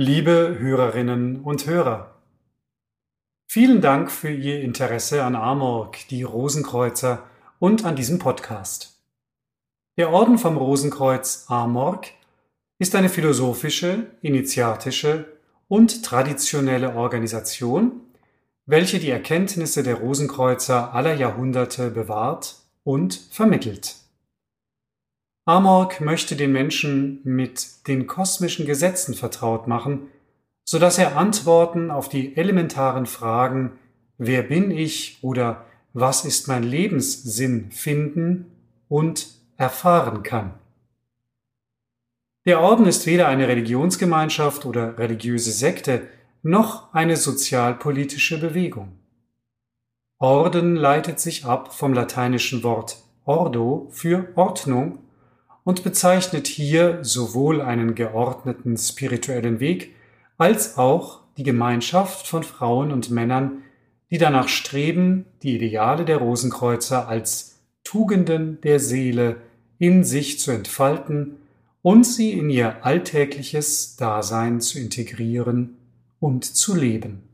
Liebe Hörerinnen und Hörer, vielen Dank für Ihr Interesse an Amorg, die Rosenkreuzer und an diesem Podcast. Der Orden vom Rosenkreuz Amorg ist eine philosophische, initiatische und traditionelle Organisation, welche die Erkenntnisse der Rosenkreuzer aller Jahrhunderte bewahrt und vermittelt. Amorg möchte den Menschen mit den kosmischen Gesetzen vertraut machen, so dass er Antworten auf die elementaren Fragen Wer bin ich oder Was ist mein Lebenssinn finden und erfahren kann. Der Orden ist weder eine Religionsgemeinschaft oder religiöse Sekte, noch eine sozialpolitische Bewegung. Orden leitet sich ab vom lateinischen Wort ordo für Ordnung und bezeichnet hier sowohl einen geordneten spirituellen Weg als auch die Gemeinschaft von Frauen und Männern, die danach streben, die Ideale der Rosenkreuzer als Tugenden der Seele in sich zu entfalten und sie in ihr alltägliches Dasein zu integrieren und zu leben.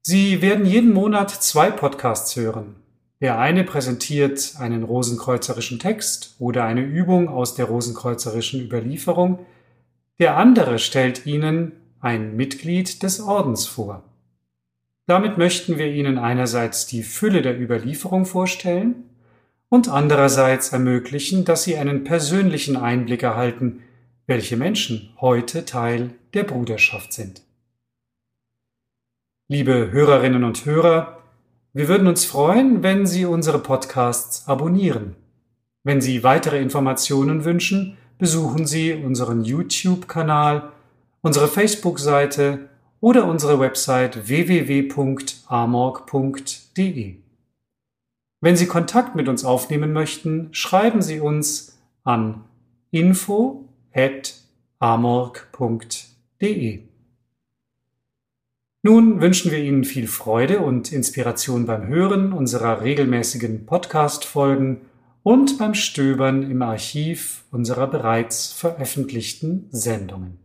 Sie werden jeden Monat zwei Podcasts hören. Der eine präsentiert einen rosenkreuzerischen Text oder eine Übung aus der rosenkreuzerischen Überlieferung, der andere stellt Ihnen ein Mitglied des Ordens vor. Damit möchten wir Ihnen einerseits die Fülle der Überlieferung vorstellen und andererseits ermöglichen, dass Sie einen persönlichen Einblick erhalten, welche Menschen heute Teil der Bruderschaft sind. Liebe Hörerinnen und Hörer, wir würden uns freuen, wenn Sie unsere Podcasts abonnieren. Wenn Sie weitere Informationen wünschen, besuchen Sie unseren YouTube-Kanal, unsere Facebook-Seite oder unsere Website www.amorg.de. Wenn Sie Kontakt mit uns aufnehmen möchten, schreiben Sie uns an info@amorg.de. Nun wünschen wir Ihnen viel Freude und Inspiration beim Hören unserer regelmäßigen Podcast-Folgen und beim Stöbern im Archiv unserer bereits veröffentlichten Sendungen.